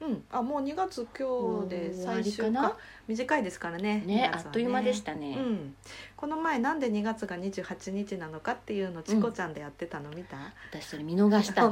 うん、あ、もう2月今日で最終りか。短いですからね。ね2月はあっという間でしたね、うん、この前なんで2月が28日なのかっていうのチコちゃんでやってたの見た、私それ見逃した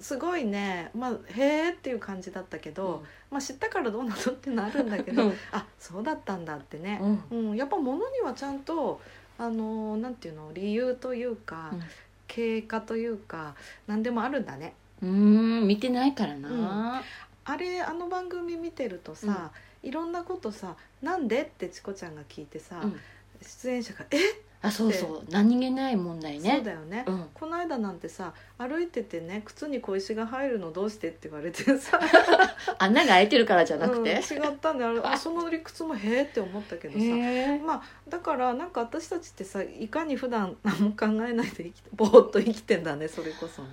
すごいね。まあへーっていう感じだったけど、まあ知ったからどうなのってなるんだけど、うん。あそうだったんだってね。う、ん。うん。やっぱ物にはちゃんとあのなんていうの？理由というか、うん。経過というか何でもあるんだね。うーん見てないからな、あれあの番組見てるとさ、いろんなことさ「なんで?」ってチコちゃんが聞いてさ、うん。出演者が「えあそうそう。何気ない問題ね。そうだよね、うん。この間なんてさ歩いててね靴に小石が入るのどうしてって言われてさ。穴が開いてるからじゃなくて、うん違ったんであその理屈もへえって思ったけどさ。まあだからなんか私たちってさいかに普段何も考えないで生きてぼーっと生きてんだねそれこそね。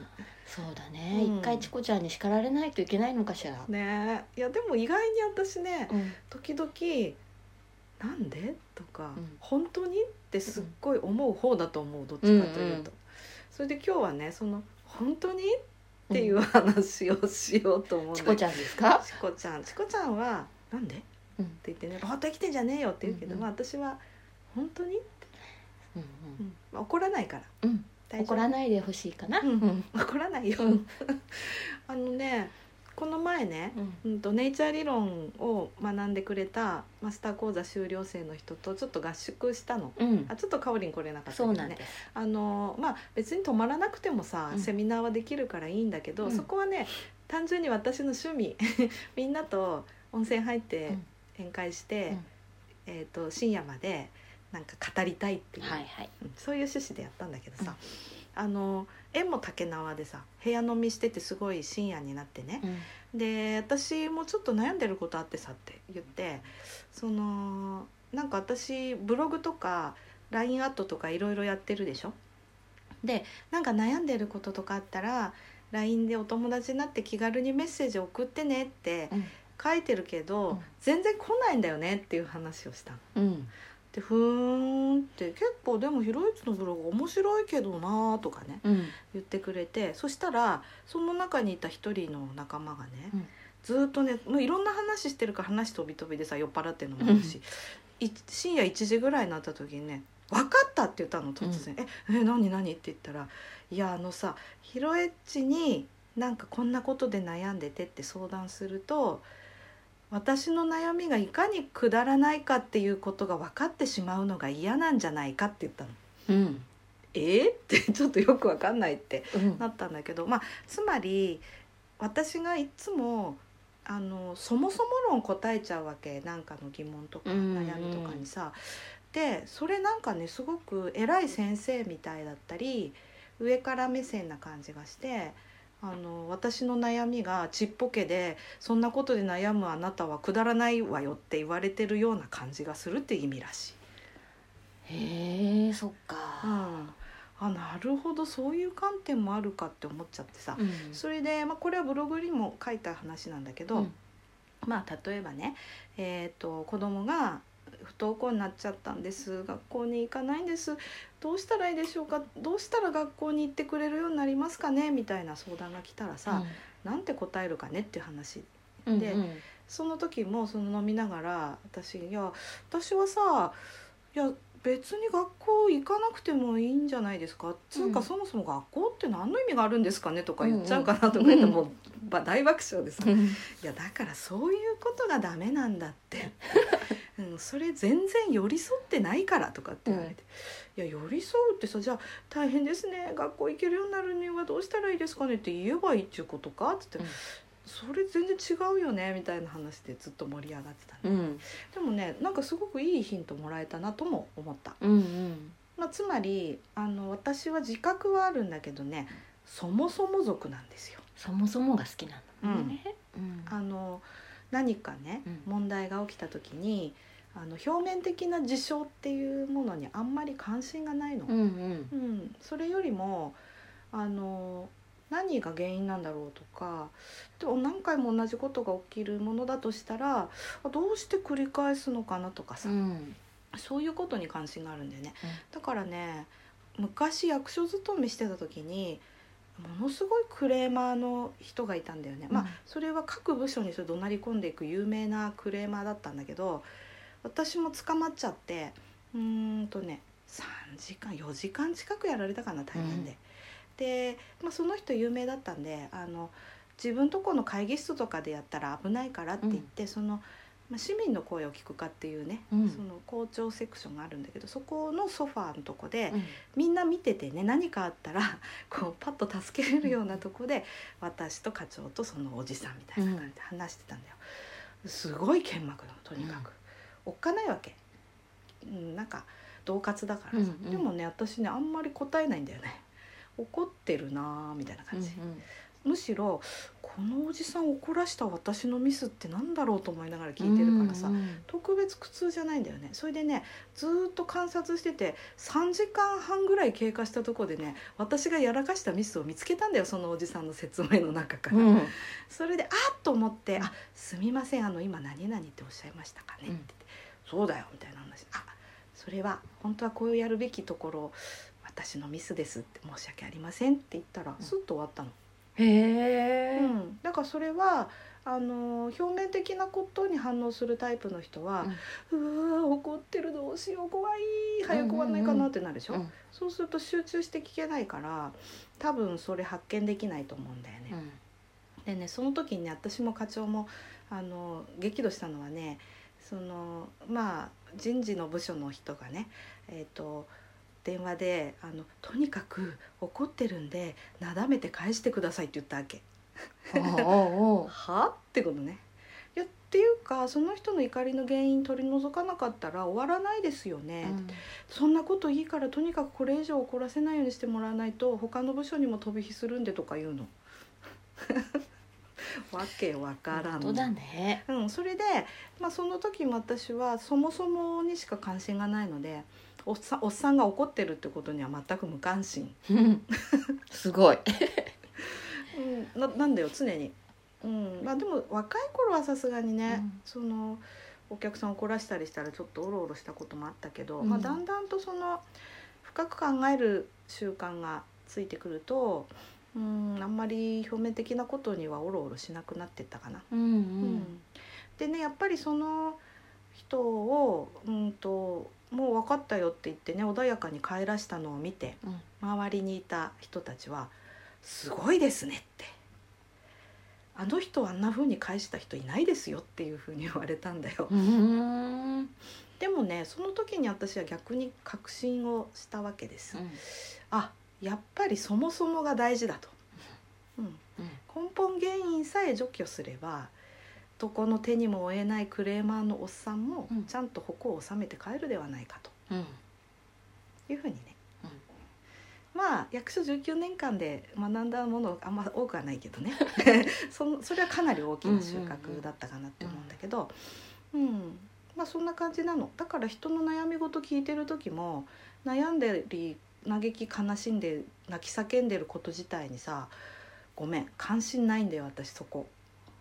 そうだね、うん。一回チコちゃんに叱られないといけないのかしら、ね。えいやでも意外に私ねうん。時々「なんで?」とか、うん。本当に?」ってすっごい思う方だと思うどっちかというと、うんうんそれで今日はねその「本当に?」っていう話をしようと思うチコちゃんですか？チコちゃん。チコちゃんは「なんで?」ってうん言ってね「本当生きてんじゃねえよ」って言うけど、うんうん。まあ私は「本当に?」って、うん。うん。まあ、怒らないから。うん怒らないでほしいかな。うん。うん。怒らないよ、うん。あのねこの前ね、うん。うん、とネイチャー理論を学んでくれたマスター講座修了生の人とちょっと合宿したの。うん。あちょっとかおりん来れなかったけどね。そうなんです。あのまあ別に泊まらなくてもさ、うん。セミナーはできるからいいんだけど、うん。そこはね単純に私の趣味 みんなと温泉入ってうん。宴会して、うん。えー、と深夜までなんか語りたいっていう、はいはい。うんそういう趣旨でやったんだけどさ、あの縁も竹縄でさ部屋飲みしててすごい深夜になってね、うん。で私もちょっと悩んでることあってさって言ってそのなんか私ブログとか LINE アットとかいろいろやってるでしょ。でなんか悩んでることとかあったら LINE でお友達になって気軽にメッセージ送ってねってうん。書いてるけど、うん。全然来ないんだよねっていう話をしたの。うんでふーんって結構でもひろゆきのブログ面白いけどなーとかねうん言ってくれてそしたらその中にいた一人の仲間がね、うんずーっとねもういろんな話してるから話飛び飛びでさ酔っ払ってるのもあるし、い深夜1時ぐらいになった時にね「分かった!」って言ったの突然「ええ何何?」って言ったら「いやあのさヒロエッチになんかこんなことで悩んでて」って相談すると私の悩みがいかにくだらないかっていうことが分かってしまうのが嫌なんじゃないかって言ったの。うんえー、ってちょっとよく分かんないってうんなったんだけど、まあ、つまり私がいつもあのそもそも論答えちゃうわけなんかの疑問とかうん悩みとかにさ。でそれなんかねすごく偉い先生みたいだったり上から目線な感じがして。あの私の悩みがちっぽけでそんなことで悩むあなたはくだらないわよって言われてるような感じがするって意味らしい。へえそっうかん、あなるほどそういう観点もあるかって思っちゃってさ、うん。それで、まあ、これはブログにも書いた話なんだけど、うん。まあ例えばね、えー、と子供が不登校になっちゃったんです。学校に行かないんです。どうしたらいいでしょうか？どうしたら学校に行ってくれるようになりますかね？みたいな相談が来たらさ、なんて答えるかねっていう話うんでうん。その時もその飲みながら私「いや私はさいや別に学校行かなくてもいいんじゃないですか」つうか、うん。そもそも学校って何の意味があるんですかねとか言っちゃうかなとか言って、うんうん。もうば大爆笑です、うん。いやだからそういうことがダメなんだって、うん、それ全然寄り添ってないからとかって言われて、いや寄り添うってさじゃあ大変ですね。学校行けるようになるにはどうしたらいいですかねって言えばいいっていうことかって言って、それ全然違うよねみたいな話でずっと盛り上がってたの。うん。でもねなんかすごくいいヒントもらえたなとも思った、うんうん。まあ、つまりあの私は自覚はあるんだけどねそもそも族なんですよ。そもそもが好きなのね、うん。あの何かね、うん。問題が起きた時にあの表面的な事象っていうものにあんまり関心がないの。うんうん。うん、それよりもあの何が原因なんだろうとかでも何回も同じことが起きるものだとしたらあどうして繰り返すのかなとかさ、うん。そういうことに関心があるんだよね。だからね昔役所勤めしてた時にものすごいクレーマーの人がいたんだよね。まあうんそれは各部署にそれ怒鳴り込んでいく有名なクレーマーだったんだけど私も捕まっちゃってうーんとね3時間4時間近くやられたかな対面で。で、まあ、その人有名だったんであの自分とこの会議室とかでやったら危ないからって言って、その、まあ、市民の声を聞くかっていうね、うん。その校長セクションがあるんだけどそこのソファーのとこで、うん。みんな見ててね何かあったら こうパッと助けれるようなとこで私と課長とそのおじさんみたいな感じで話してたんだよ。すごい剣幕なのとにかく、おっかないわけ、うん、なんか恫喝だからさ、うんうん。でもね私ねあんまり答えないんだよね。怒ってるなーみたいな感じ、むしろこのおじさん怒らした私のミスってなんだろうと思いながら聞いてるからさ、うんうん特別苦痛じゃないんだよね。それでねずーっと観察してて3時間半ぐらい経過したとこでね私がやらかしたミスを見つけたんだよそのおじさんの説明の中から、うん。それであっと思って「あすみませんあの今何々っておっしゃいましたかね」って言って「そうだよ」みたいな話「あそれは本当はこうやるべきところ私のミスです」って「申し訳ありません」って言ったらうん。スッと終わったの。へえうん、だからそれはあの表面的なことに反応するタイプの人は「うわー怒ってるどうしよう怖い早く終わんないかな」ってなるでしょ、うんそうすると集中して聞けないから多分それ発見できないと思うんだよね。うん。でねその時にね私も課長もあの激怒したのはねそのまあ人事の部署の人がねえっ、と電話であの「とにかく怒ってるんでなだめて返してください」って言ったわけ。はってことね。いやっていうかその人の怒りの原因取り除かなかったら終わらないですよね、そんなこといいからとにかくこれ以上怒らせないようにしてもらわないと他の部署にも飛び火するんでとか言うの。わけわからん本当だねうん、それで、まあ、その時も私はそもそもにしか関心がないのでおっさんおっさんが怒ってるってことには全く無関心、うん。すごい。うん、ななんだよ常に、うん。まあ、でも若い頃はさすがにね、うん。そのお客さん怒らしたりしたらちょっとおろおろしたこともあったけど、うん。まあ、だんだんとその深く考える習慣がついてくると、うん、あんまり表面的なことにはおろおろしなくなってったかな。うんううんん。でねやっぱりその人を、うん、ともう分かったよって言ってね穏やかに帰らしたのを見てうん。周りにいた人たちは「すごいですね」って「あの人あんな風に返した人いないですよ」っていう風に言われたんだよ。うん。でもねその時に私は逆に確信をしたわけです。あやっぱりそもそもが大事だと。うん。うん。根本原因さえ除去すればどこの手にも負えないクレーマーのおっさんもうん。ちゃんと矛を収めて帰るではないかと。うん。いうふうにね、まあ役所19年間で学んだものあんま多くはないけどね。そのそれはかなり大きな収穫だったかなって思うんだけど、うんまあそんな感じなの。だから人の悩み事聞いてる時も悩んでり嘆き悲しんで泣き叫んでること自体にさごめん関心ないんだよ私そこ。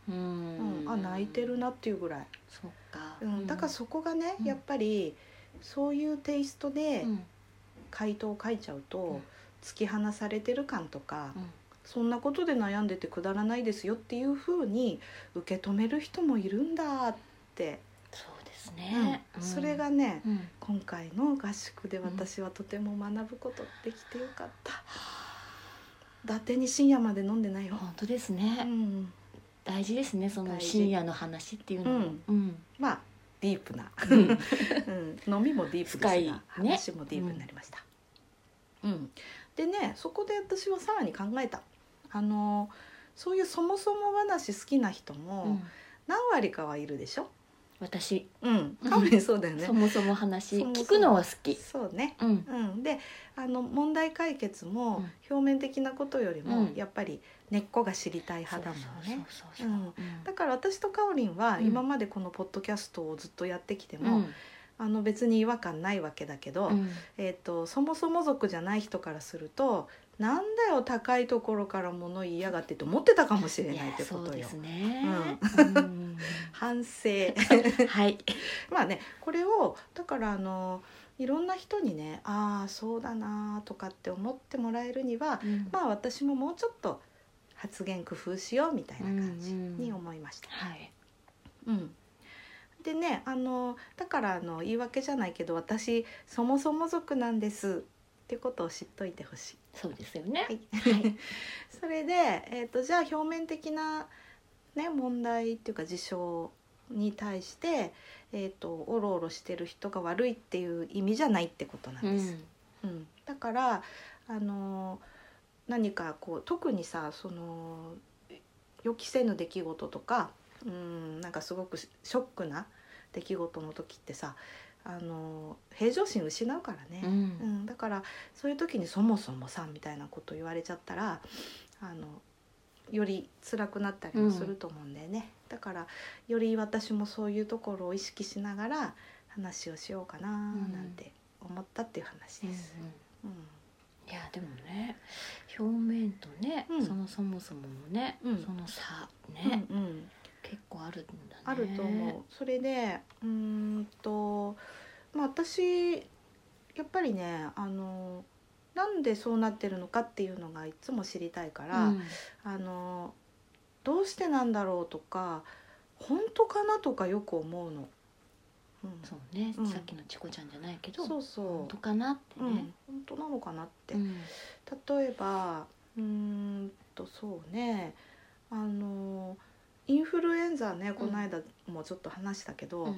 ううん。ん、あ泣いてるなっていうぐらい、そっか。うん、だからそこがね、うん。やっぱりそういうテイストでうん。回答を書いちゃうと、うん。突き放されてる感とか、うん。そんなことで悩んでてくだらないですよっていうふうに受け止める人もいるんだって、そうですね。うん。それがね、うん。今回の合宿で私はとても学ぶことできてよかった。伊達に深夜まで飲んでないよ。本当ですうねん、大事ですねその深夜の話っていうのもうん。うん。まあディープな。うん。うん、飲みもディープですが、深いね。話もディープになりました。うん、でねそこで私はさらに考えた。あのそういうそもそも話好きな人も何割かはいるでしょ、私。うん。かおりんそうだよね。そもそも話。聞くのは好き。そうね。うん。うん、であの問題解決もうん。表面的なことよりもうん。やっぱり根っこが知りたい派だもんね。だから私とかおりんはうん。今までこのポッドキャストをずっとやってきてうも、ん。あの別に違和感ないわけだけど、うん。えー、とそもそも族じゃない人からすると「なんだよ高いところから物言いやがって」と思ってたかもしれないってことよ。反省。はい。まあねこれをだからあのいろんな人にねああそうだなとかって思ってもらえるにはうん。まあ私ももうちょっと発言工夫しようみたいな感じに思いました。はい。うん。でねあのだからあの言い訳じゃないけど私そもそも族なんですってことを知っといてほしい。そうですよね。はい。はい。それで、えー、とじゃあ表面的な、ね、問題っていうか事象に対して、えー、とおろおろしてる人が悪いっていう意味じゃないってことなんうです。ん。うん。だからあの何かこう特にさその予期せぬ出来事とかうんなんかすごくショックな出来事の時ってさあの平常心失うからね。ううんん、だからそういう時にそもそもさみたいなこと言われちゃったらあのより辛くなったりもすると思うんだよね、だからより私もそういうところを意識しながら話をしようかななんて思ったっていう話うんです。うんいやでもね表面とね、うん。そのそもそものね、うん。その差ね、うんうん。結構あるんだね。あると思う。それでうーんとまあ私やっぱりねあのなんでそうなってるのかっていうのがいつも知りたいから、うん。あのどうしてなんだろうとか本当かなとかよく思うの。うん、そうね、うん。さっきのチコちゃんじゃないけどそうそう。本当かなってうん。ね、本当なのかなって、うん。例えばうーんとそうね。あのインフルエンザねこの間もちょっと話したけど、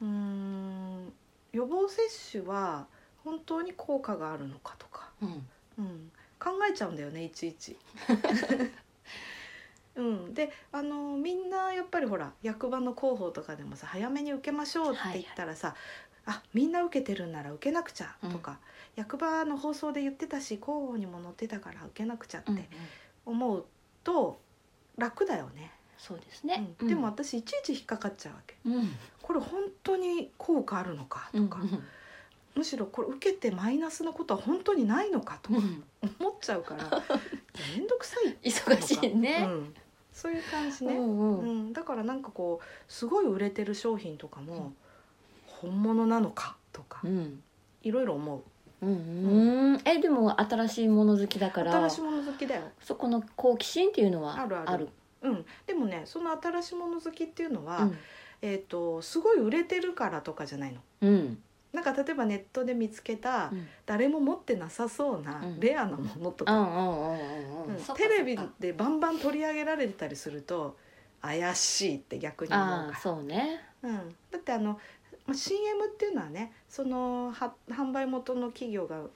うん。ん予防接種は本当に効果があるのかとか、うん。うん、考えちゃうんだよねいちいち。うん、であのみんなやっぱりほら役場の広報とかでもさ早めに受けましょうって言ったらさ、あみんな受けてるんなら受けなくちゃとか、役場の放送で言ってたし広報にも載ってたから受けなくちゃっうんうん。て思うと楽だよね、そうですね、うん。でも私いちいち引っかかっちゃうわけ。うん。うんこれ本当に効果あるのかとか、むしろこれ受けてマイナスなことは本当にないのかとかうん。うん思っちゃうから面倒くさい忙しいね、うん、そういう感じね、うんううん。んだからなんかこうすごい売れてる商品とかも本物なのかとかうん。いろいろ思ううんうん。えでも新しいもの好きだから。新しいもの好きだよ、そこの好奇心っていうのはあるある。うん、でもねその新しいもの好きっていうのは、うん。えー、とすごい売れてるからとかじゃないの。うん。なんか例えばネットで見つけた、うん。誰も持ってなさそうなうん。レアなものとか、テレビでバンバン取り上げられてたりすると怪しいって逆に思うかそうね。ら、うん、だってあのまあ CM っていうのはねそのは販売元の企業がもう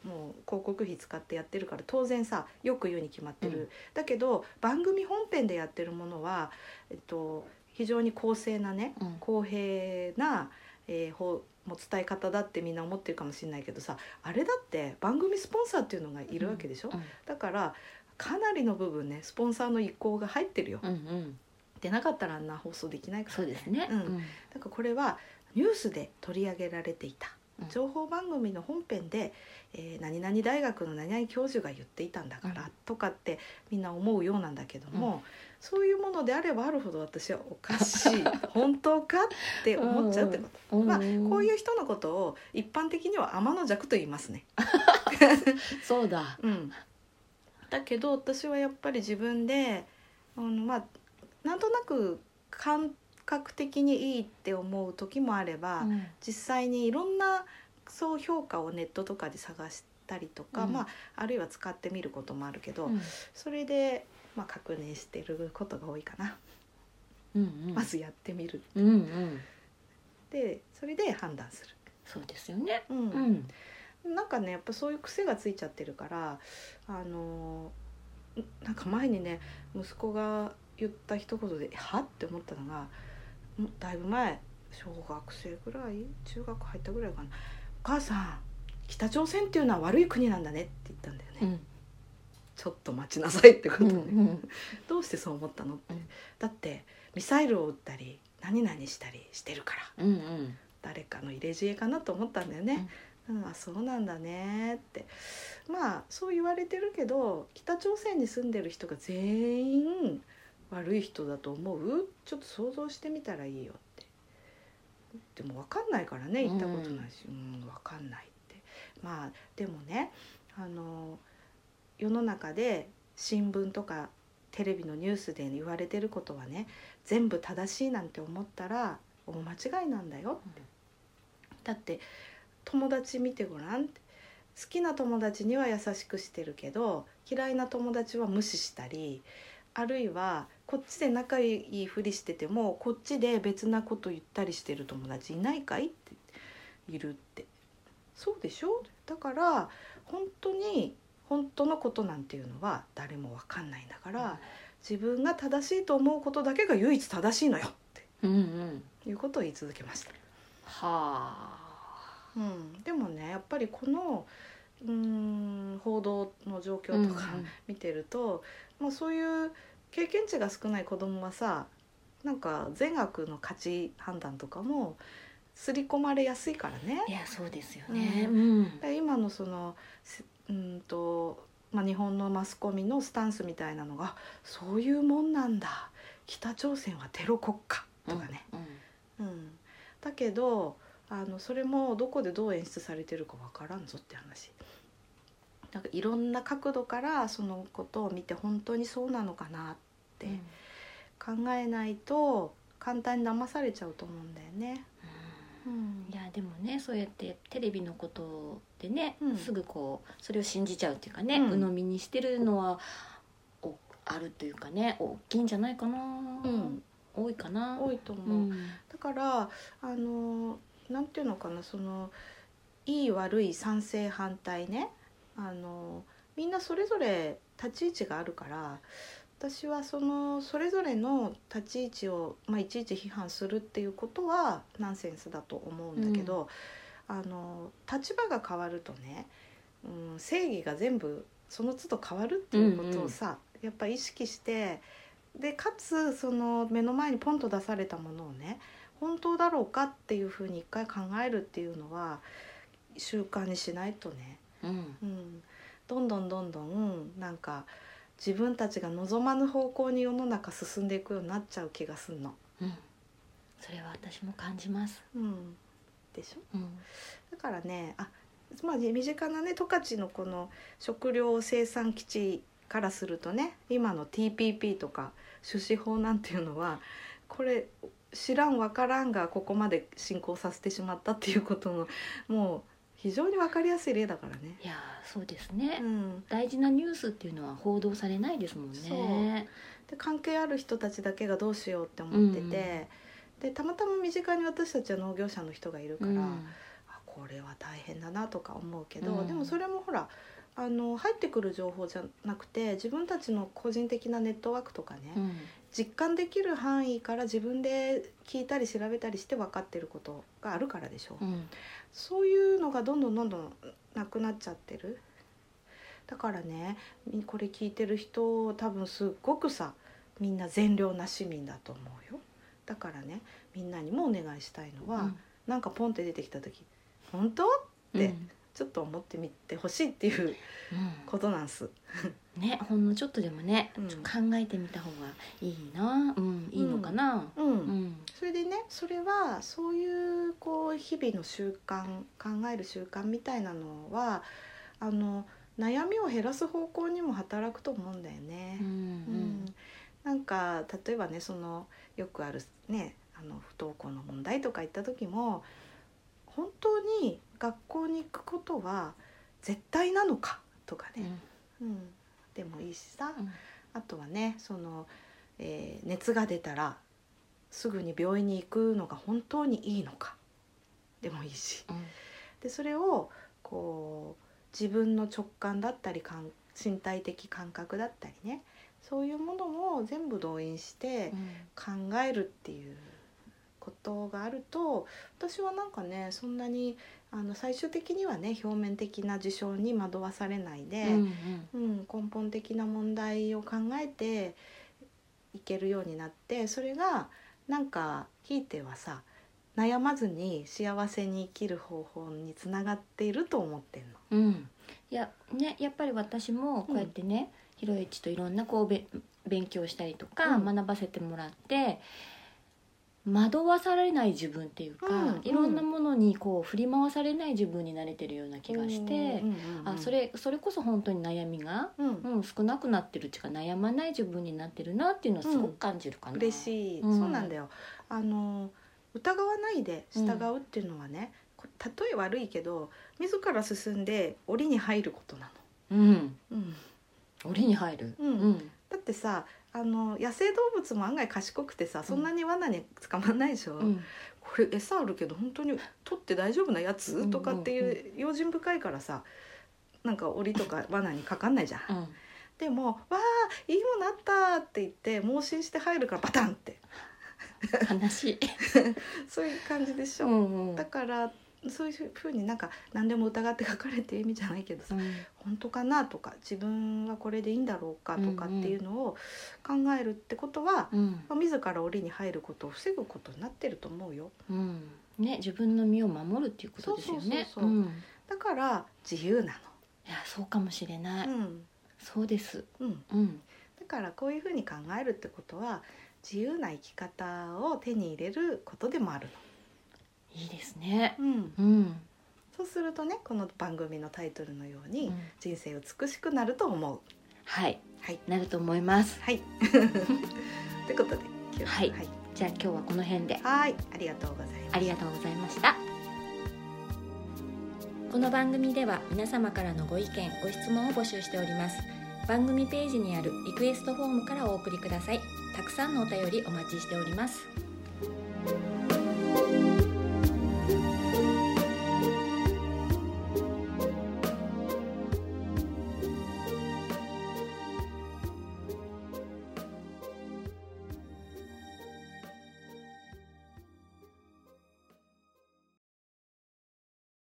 広告費使ってやってるから当然さよく言うに決まってる、うん。だけど番組本編でやってるものは、えっと、非常に公正なねうん。公平な、えー、方もう伝え方だってみんな思ってるかもしれないけどさあれだって番組スポンサーっていうのがいるわけでしょ、うん。だからかなりの部分ねスポンサーの意向が入ってるよ、うんうん。でなかったらあんな放送できないからそうですね。うん。だからこれはニュースで取り上げられていた。うん。情報番組の本編で、えー何々大学の何々教授が言っていたんだから、うん。とかってみんな思うようなんだけども、そういうものであればあるほど私はおかしい。本当かって思っちゃうってこと。うん。まあ、こういう人のことを一般的には天の弱と言いますね。そうだ。うん、だけど私はやっぱり自分で、うん、まあなんとなく感覚的にいいって思う時もあれば、うん。実際にいろんなそう評価をネットとかで探したりとか、うん。まあ、あるいは使ってみることもあるけど、うん。それで、まあ、確認してることが多いかな、うんうん。まずやってみるうんうん。でそれで判断する。そうですよね。うん。うん。なんかねやっぱそういう癖がついちゃってるからあのんなんか前にね息子が言った一言で「は?」って思ったのがだいぶ前小学生ぐらい中学入ったぐらいかな「お母さん北朝鮮っていうのは悪い国なんだね」って言ったんだよね、うん。ちょっと待ちなさいってことね、うんうん。どうしてそう思ったのって、うん。だってミサイルを撃ったり何々したりしてるから。うんうん。誰かの入れ知恵かなと思ったんだよね、うんあそうなんだねって。まあそう言われてるけど北朝鮮に住んでる人が全員悪い人だと思う？ちょっと想像してみたらいいよって。でも分かんないからね行ったことないし。うん、分かんないって。まあでもねあの世の中で新聞とかテレビのニュースで言われてることはね全部正しいなんて思ったら大間違いなんだよ。って。だって友達見てごらん。って好きな友達には優しくしてるけど嫌いな友達は無視したりあるいはこっちで仲いいふりしててもこっちで別なこと言ったりしてる友達いないかいっているってそうでしょ？だから本当に本当のことなんていうのは誰も分かんないんだから自分が正しいと思うことだけが唯一正しいのよってうんうん。いうことを言い続けました。はあ。うん、でもねやっぱりこのうーん報道の状況とか見てると、もうそういう経験値が少ない子供はさなんか善悪の価値判断とかも刷り込まれやすいからね。い。やそうですよね。ううん。で今のそのせうんと、まあ、日本のマスコミのスタンスみたいなのがそういうもんなんだ。北朝鮮はテロ国家。とかね。うん。うん、だけどあのそれもどこでどう演出されてるかわからんぞって話なんかいろんな角度からそのことを見て本当にそうなのかなって考えないと簡単に騙されちゃうと思うんだよね。うん。いやでもねそうやってテレビのことでね、うん。すぐこうそれを信じちゃうっていうかね、うん。鵜呑みにしてるのはおあるというかね大きいんじゃないかな、ん。多いかな。多いと思う、うん。だからあのなんていうのかなそのいい悪い賛成反対ねあのみんなそれぞれ立ち位置があるから私はそのそれぞれの立ち位置を、まあ、いちいち批判するっていうことはナンセンスだと思うんだけど、あの立場が変わるとね、うん、正義が全部その都度変わるっていうことをさ、やっぱ意識してでかつその目の前にポンと出されたものをね本当だろうかっていうふうに一回考えるっていうのは習慣にしないとね、うん。うん、どんどんどんどんなんか自分たちが望まぬ方向に世の中進んでいくようになっちゃう気がすんの。うん。それは私も感じます、うん、でしょ？うん。だからねあまあ身近なね十勝のこの食料生産基地からするとね今の TPP とか種子法なんていうのはこれ知らんわからんがここまで進行させてしまったっていうことのもう非常に分かりやすい例だからね。いやそうですね、うん、大事なニュースっていうのは報道されないですもんね。で関係ある人たちだけがどうしようって思ってて、でたまたま身近に私たちは農業者の人がいるから、うん。あこれは大変だなとか思うけど、うん。でもそれもほらあの入ってくる情報じゃなくて自分たちの個人的なネットワークとかね、うん実感できる範囲から自分で聞いたり調べたりして分かってることがあるからでしょ、う。ん。そういうのがどんどんどんどんなくなっちゃってる。だからねみこれ聞いてる人多分すっごくさみんな善良な市民だと思うよ。だからねみんなにもお願いしたいのは、うん。なんかポンって出てきた時「本当?」ってうんちょっと思ってみてほしいっていううん。ことなんす。ねほんのちょっとでもね、うん。考えてみた方がいいな。うんいいのかな。うん。うん。それでねそれはそういうこう日々の習慣考える習慣みたいなのはあの悩みを減らす方向にも働くと思うんだよね。う。ん。うん。なんか例えばねそのよくあるねあの不登校の問題とか言った時も本当に学校に行くことは絶対なのかとかうん。ね、うん、でもいいしさ、うん。あとはねその、えー熱が出たらすぐに病院に行くのが本当にいいのか。でもいいし。うん。でそれをこう自分の直感だったり感身体的感覚だったりね。そういうものを全部動員して考えるっていうことがあると私はなんかねそんなにあの最終的にはね表面的な事象に惑わされないで、うんうん。根本的な問題を考えていけるようになってそれがなんかひいてはさ悩まずに幸せに生きる方法につながっていると思ってんの。うん。うんいやねやっぱり私もこうやってね、ひろゆきといろんなこうべ勉強したりとか、うん。学ばせてもらって惑わされない自分っていうか、うんいろんなものにこう振り回されない自分になれてるような気がして、うんうんうんあそれそれこそ本当に悩みが、うん。うん、少なくなってるっていうか悩まない自分になってるなっていうのはすごく感じるかな。嬉しい、うん。そうなんだよ。あの疑わないで従うっていうのはね、こ例え悪いけど自ら進んで檻に入ることなうん、の、うん、檻に入る。うん。うん。だってさあの野生動物も案外賢くてさそんなに罠に捕まんないでしょ、うんこれ餌あるけど本当に取って大丈夫なやつ、うんとかっていう用心深いからさなんか檻とか罠にかかんないじゃん。うんでも「わあいいものあった!」って言って盲信して入るからバタンって悲しい。そういう感じでしょ。んうんだからそういうふうになんか何でも疑って書かれて意味じゃないけどさ、本当かなとか自分はこれでいいんだろうかとかっていうのを考えるってことは、うんまあ自ら檻に入ることを防ぐことになってると思うよ。うんね自分の身を守るっていうことですよね。だから自由ないやそうかもしれない。の。うんそうです。うん、うんだからこういうふうに考えるってことは自由な生き方を手に入れることでもあるいいですね。の。うん、うん。そうするとねこの番組のタイトルのように、うん人生美しくなると思う。はいはいなると思います。はい。ということで今日はいはい、じゃあ今日はこの辺ではいありがとうございます。ありがとうございました。この番組では皆様からのご意見ご質問を募集しております番組ページにあるリクエストフォームからお送りくださいたくさんのお便りお待ちしております